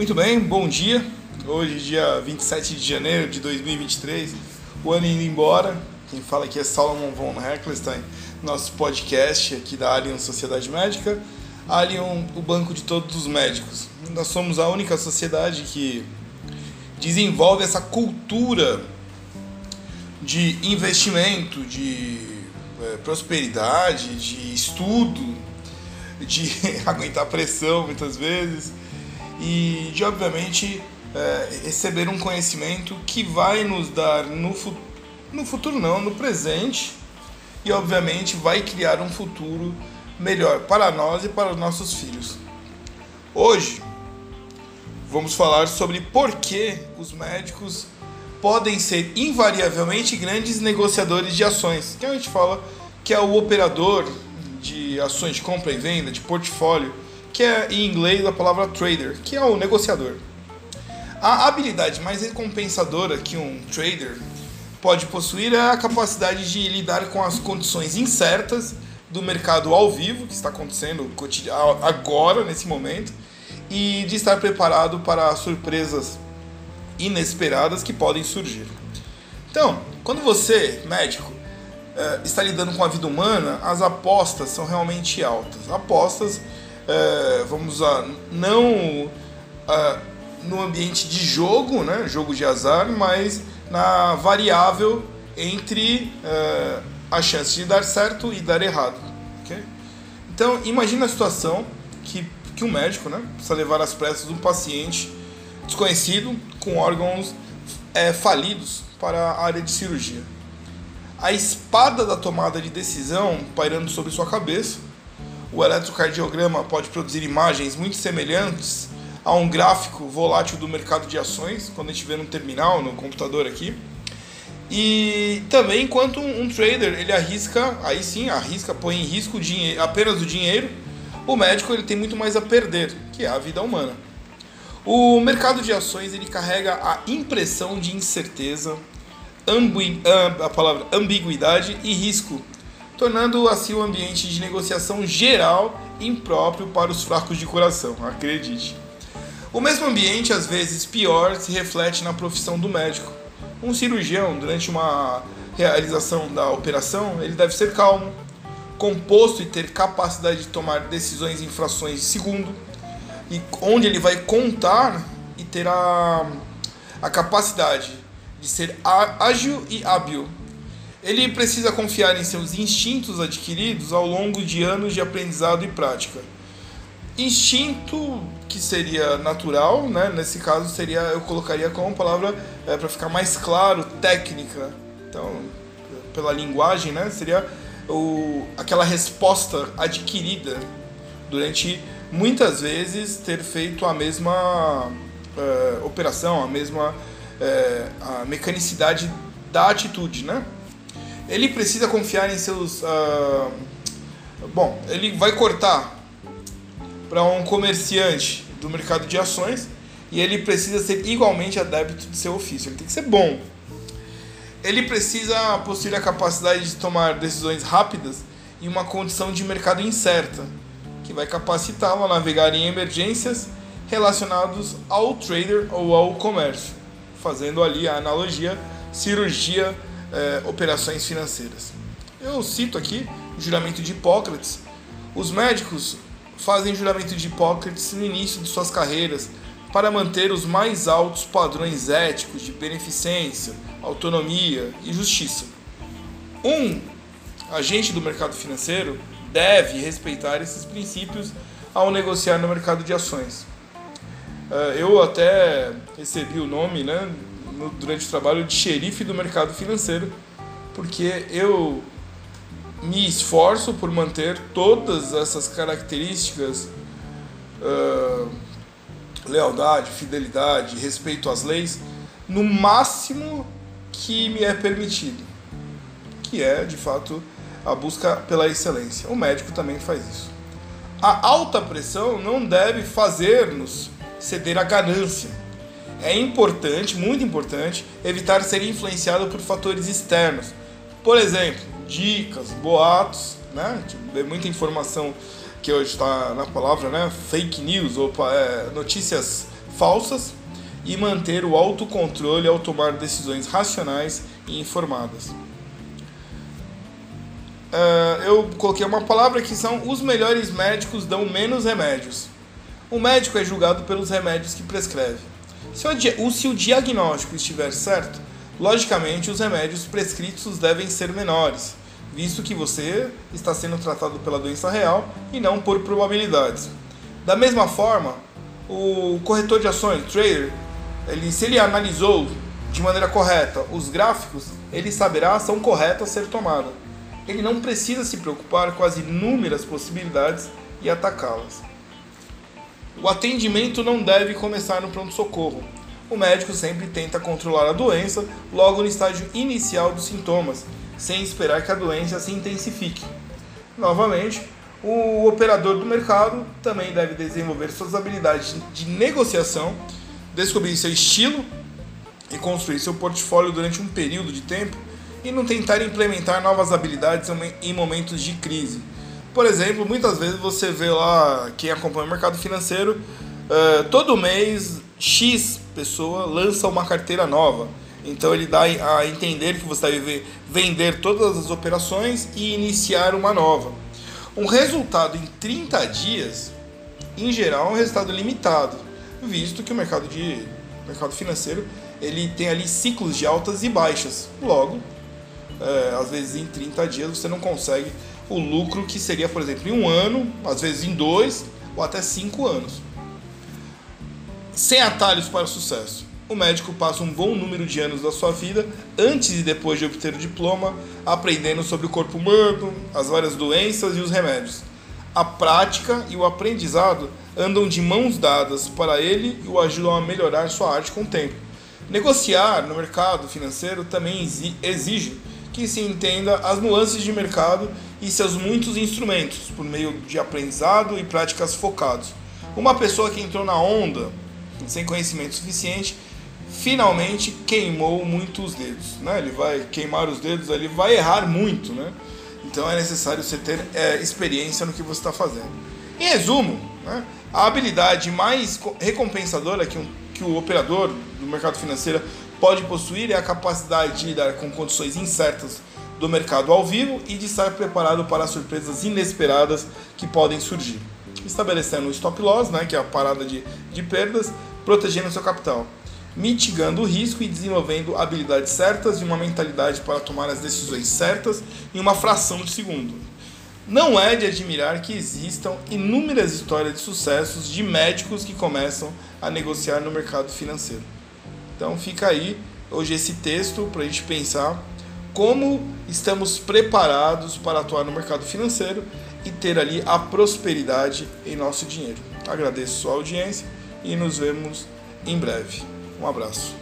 Muito bem, bom dia. Hoje, dia 27 de janeiro de 2023, o ano indo embora. Quem fala aqui é Salomon von Heckelstein, nosso podcast aqui da Alien Sociedade Médica. Alien, o banco de todos os médicos. Nós somos a única sociedade que desenvolve essa cultura de investimento, de é, prosperidade, de estudo, de aguentar pressão muitas vezes e de obviamente é, receber um conhecimento que vai nos dar no, fu no futuro não, no presente e obviamente vai criar um futuro melhor para nós e para os nossos filhos. Hoje vamos falar sobre por que os médicos podem ser invariavelmente grandes negociadores de ações, que a gente fala que é o operador de ações de compra e venda, de portfólio, que é em inglês a palavra trader, que é o negociador. A habilidade mais recompensadora que um trader pode possuir é a capacidade de lidar com as condições incertas do mercado ao vivo, que está acontecendo agora, nesse momento, e de estar preparado para surpresas inesperadas que podem surgir. Então, quando você, médico, eh, está lidando com a vida humana, as apostas são realmente altas. Apostas, eh, vamos usar, não eh, no ambiente de jogo, né, jogo de azar, mas na variável entre a chance de dar certo e dar errado. Okay? Então, imagina a situação que, que um médico né, precisa levar às pressas um paciente desconhecido com órgãos é, falidos para a área de cirurgia. A espada da tomada de decisão pairando sobre sua cabeça, o eletrocardiograma pode produzir imagens muito semelhantes a um gráfico volátil do mercado de ações, quando a gente vê no terminal, no computador aqui. E também enquanto um, trader ele arrisca, aí sim, arrisca, põe em risco o dinheiro, apenas o dinheiro, o médico ele tem muito mais a perder, que é a vida humana. O mercado de ações ele carrega a impressão de incerteza, ambi, a palavra ambiguidade e risco, tornando assim o ambiente de negociação geral impróprio para os fracos de coração, acredite. O mesmo ambiente, às vezes pior, se reflete na profissão do médico. Um cirurgião, durante uma realização da operação, ele deve ser calmo, composto e ter capacidade de tomar decisões em frações de segundo e onde ele vai contar e ter a, a capacidade de ser ágil e hábil. Ele precisa confiar em seus instintos adquiridos ao longo de anos de aprendizado e prática. Instinto que seria natural, né? nesse caso seria eu colocaria como palavra é, para ficar mais claro, técnica. Então, pela linguagem, né? seria o, aquela resposta adquirida durante muitas vezes ter feito a mesma uh, operação, a mesma uh, a mecanicidade da atitude, né? Ele precisa confiar em seus. Uh, bom, ele vai cortar para um comerciante do mercado de ações e ele precisa ser igualmente adepto de seu ofício. Ele tem que ser bom. Ele precisa possuir a capacidade de tomar decisões rápidas em uma condição de mercado incerta que vai capacitá-lo a navegar em emergências relacionados ao trader ou ao comércio, fazendo ali a analogia cirurgia, eh, operações financeiras. Eu cito aqui o juramento de Hipócrates. Os médicos fazem juramento de Hipócrates no início de suas carreiras para manter os mais altos padrões éticos de beneficência, autonomia e justiça. Um agente do mercado financeiro deve respeitar esses princípios ao negociar no mercado de ações. Eh, eu até recebi o nome, né, durante o trabalho de xerife do mercado financeiro, porque eu me esforço por manter todas essas características, uh, lealdade, fidelidade, respeito às leis, no máximo que me é permitido, que é de fato a busca pela excelência. O médico também faz isso. A alta pressão não deve fazer-nos ceder à ganância. É importante, muito importante, evitar ser influenciado por fatores externos. Por exemplo, dicas, boatos, né? Tipo, muita informação que hoje está na palavra, né? Fake news ou é, notícias falsas e manter o autocontrole ao tomar decisões racionais e informadas. Uh, eu coloquei uma palavra que são os melhores médicos dão menos remédios. O médico é julgado pelos remédios que prescreve. Se o, diagnóstico estiver certo, logicamente os remédios prescritos devem ser menores, visto que você está sendo tratado pela doença real e não por probabilidades. Da mesma forma, o corretor de ações, trader, ele, se ele analisou de maneira correta os gráficos, ele saberá a ação correta a ser tomada. Ele não precisa se preocupar com as inúmeras possibilidades e atacá-las. O atendimento não deve começar no pronto-socorro. O médico sempre tenta controlar a doença logo no estágio inicial dos sintomas, sem esperar que a doença se intensifique. Novamente, o operador do mercado também deve desenvolver suas habilidades de negociação, descobrir seu estilo e construir seu portfólio durante um período de tempo e não tentar implementar novas habilidades em momentos de crise. Por exemplo, muitas vezes você vê lá quem acompanha o mercado financeiro, uh, todo mês X pessoa lança uma carteira nova. Então ele dá a entender que você deve vender todas as operações e iniciar uma nova. Um resultado em 30 dias, em geral, é um resultado limitado, visto que o mercado, de, mercado financeiro ele tem ali ciclos de altas e baixas. Logo, é, às vezes em 30 dias você não consegue o lucro que seria, por exemplo, em um ano, às vezes em dois ou até cinco anos. Sem atalhos para o sucesso o médico passa um bom número de anos da sua vida, antes e depois de obter o diploma, aprendendo sobre o corpo humano, as várias doenças e os remédios. A prática e o aprendizado andam de mãos dadas para ele e o ajudam a melhorar sua arte com o tempo. Negociar no mercado financeiro também exige que se entenda as nuances de mercado e seus muitos instrumentos, por meio de aprendizado e práticas focados. Uma pessoa que entrou na onda sem conhecimento suficiente finalmente queimou muito os dedos. Né? Ele vai queimar os dedos, ele vai errar muito. Né? Então é necessário você ter é, experiência no que você está fazendo. Em resumo, né, a habilidade mais recompensadora que, um, que o operador do mercado financeiro pode possuir é a capacidade de lidar com condições incertas do mercado ao vivo e de estar preparado para surpresas inesperadas que podem surgir. Estabelecendo o stop loss, né, que é a parada de, de perdas, protegendo seu capital mitigando o risco e desenvolvendo habilidades certas e uma mentalidade para tomar as decisões certas em uma fração de segundo. Não é de admirar que existam inúmeras histórias de sucessos de médicos que começam a negociar no mercado financeiro. Então fica aí hoje esse texto para a gente pensar como estamos preparados para atuar no mercado financeiro e ter ali a prosperidade em nosso dinheiro. Agradeço sua audiência e nos vemos em breve. Um abraço.